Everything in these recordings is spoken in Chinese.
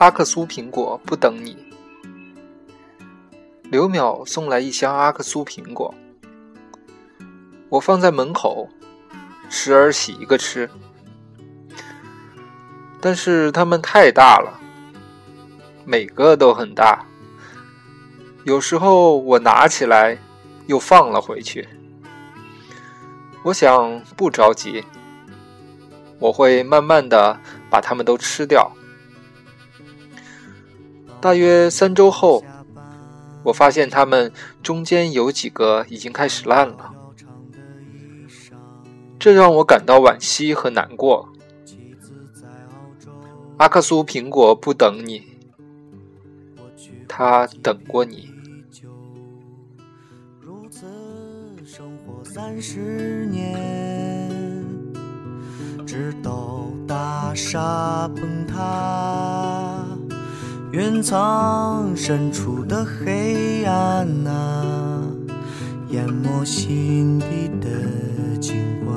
阿克苏苹果不等你。刘淼送来一箱阿克苏苹果，我放在门口，时而洗一个吃。但是它们太大了，每个都很大。有时候我拿起来，又放了回去。我想不着急，我会慢慢的把它们都吃掉。大约三周后。我发现它们中间有几个已经开始烂了，这让我感到惋惜和难过。阿克苏苹果不等你，他等过你。三十年，直到大厦崩塌。云层深处的黑暗啊，淹没心底的景观。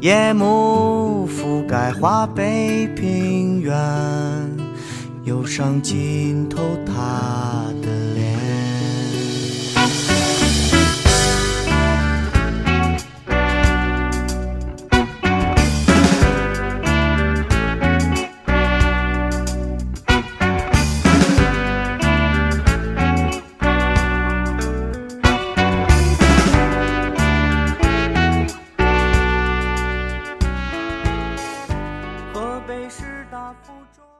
夜幕覆盖华北平原，忧伤浸透他。不住